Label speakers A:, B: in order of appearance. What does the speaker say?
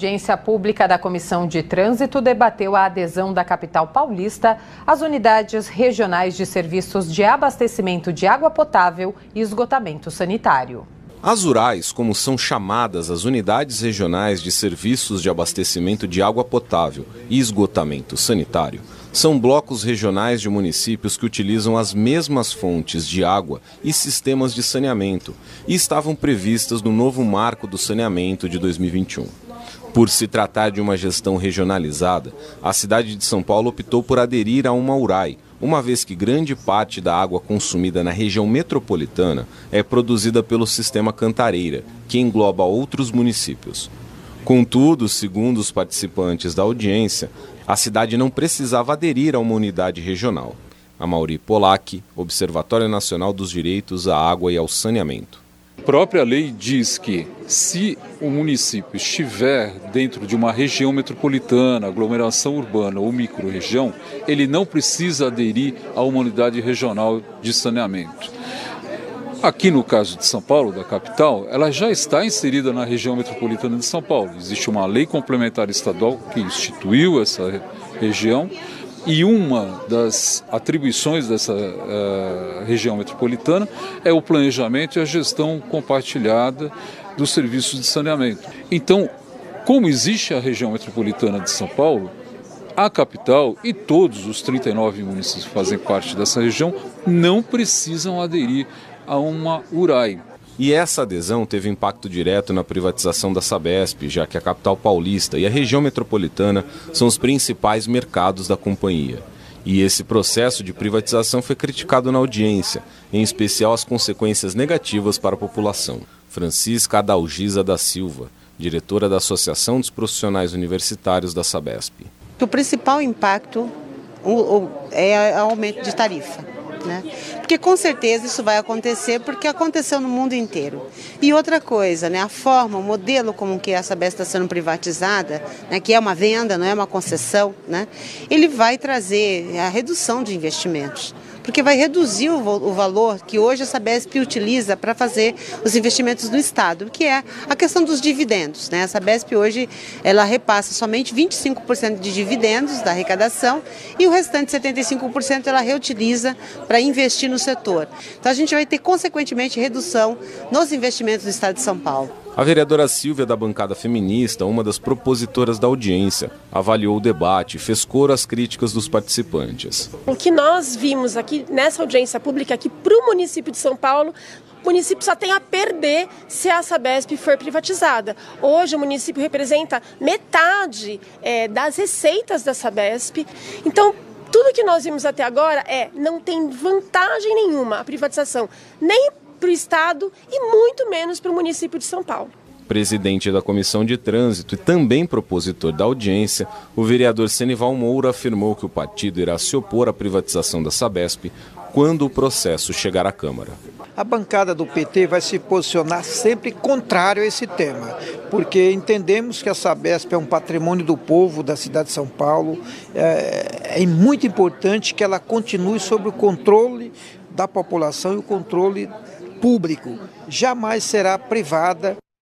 A: audiência pública da Comissão de Trânsito debateu a adesão da capital paulista às unidades regionais de serviços de abastecimento de água potável e esgotamento sanitário.
B: As URAIs, como são chamadas as unidades regionais de serviços de abastecimento de água potável e esgotamento sanitário, são blocos regionais de municípios que utilizam as mesmas fontes de água e sistemas de saneamento e estavam previstas no novo Marco do Saneamento de 2021. Por se tratar de uma gestão regionalizada, a cidade de São Paulo optou por aderir a uma URAI, uma vez que grande parte da água consumida na região metropolitana é produzida pelo sistema Cantareira, que engloba outros municípios. Contudo, segundo os participantes da audiência, a cidade não precisava aderir a uma unidade regional. A Mauri Polak, Observatório Nacional dos Direitos à Água e ao Saneamento.
C: A própria lei diz que se o município estiver dentro de uma região metropolitana, aglomeração urbana ou microrregião, ele não precisa aderir a uma unidade regional de saneamento. Aqui no caso de São Paulo, da capital, ela já está inserida na região metropolitana de São Paulo. Existe uma lei complementar estadual que instituiu essa região e uma das atribuições dessa uh, região metropolitana é o planejamento e a gestão compartilhada dos serviços de saneamento. Então, como existe a região metropolitana de São Paulo, a capital e todos os 39 municípios que fazem parte dessa região não precisam aderir a uma URAI.
B: E essa adesão teve impacto direto na privatização da Sabesp, já que a capital paulista e a região metropolitana são os principais mercados da companhia. E esse processo de privatização foi criticado na audiência, em especial as consequências negativas para a população. Francisca Adalgisa da Silva, diretora da Associação dos Profissionais Universitários da Sabesp.
D: O principal impacto é o aumento de tarifa. Né? Porque com certeza isso vai acontecer porque aconteceu no mundo inteiro. E outra coisa, né? a forma, o modelo como que a Sabesp está sendo privatizada, né? que é uma venda, não é uma concessão, né? ele vai trazer a redução de investimentos porque vai reduzir o, o valor que hoje a Sabesp utiliza para fazer os investimentos do Estado, que é a questão dos dividendos. Né? A Sabesp hoje ela repassa somente 25% de dividendos da arrecadação e o restante 75% ela reutiliza para investir no setor. Então a gente vai ter consequentemente redução nos investimentos do Estado de São Paulo.
B: A vereadora Silvia, da bancada feminista, uma das propositoras da audiência, avaliou o debate e fez coro às críticas dos participantes.
E: O que nós vimos aqui nessa audiência pública, aqui para o município de São Paulo, o município só tem a perder se a Sabesp for privatizada. Hoje o município representa metade é, das receitas da Sabesp. Então, tudo que nós vimos até agora é não tem vantagem nenhuma a privatização, nem para o Estado e muito menos para o município de São Paulo.
B: Presidente da Comissão de Trânsito e também propositor da audiência, o vereador Senival Moura afirmou que o partido irá se opor à privatização da Sabesp quando o processo chegar à Câmara.
F: A bancada do PT vai se posicionar sempre contrário a esse tema, porque entendemos que a Sabesp é um patrimônio do povo da cidade de São Paulo. É, é muito importante que ela continue sob o controle da população e o controle público, jamais será privada.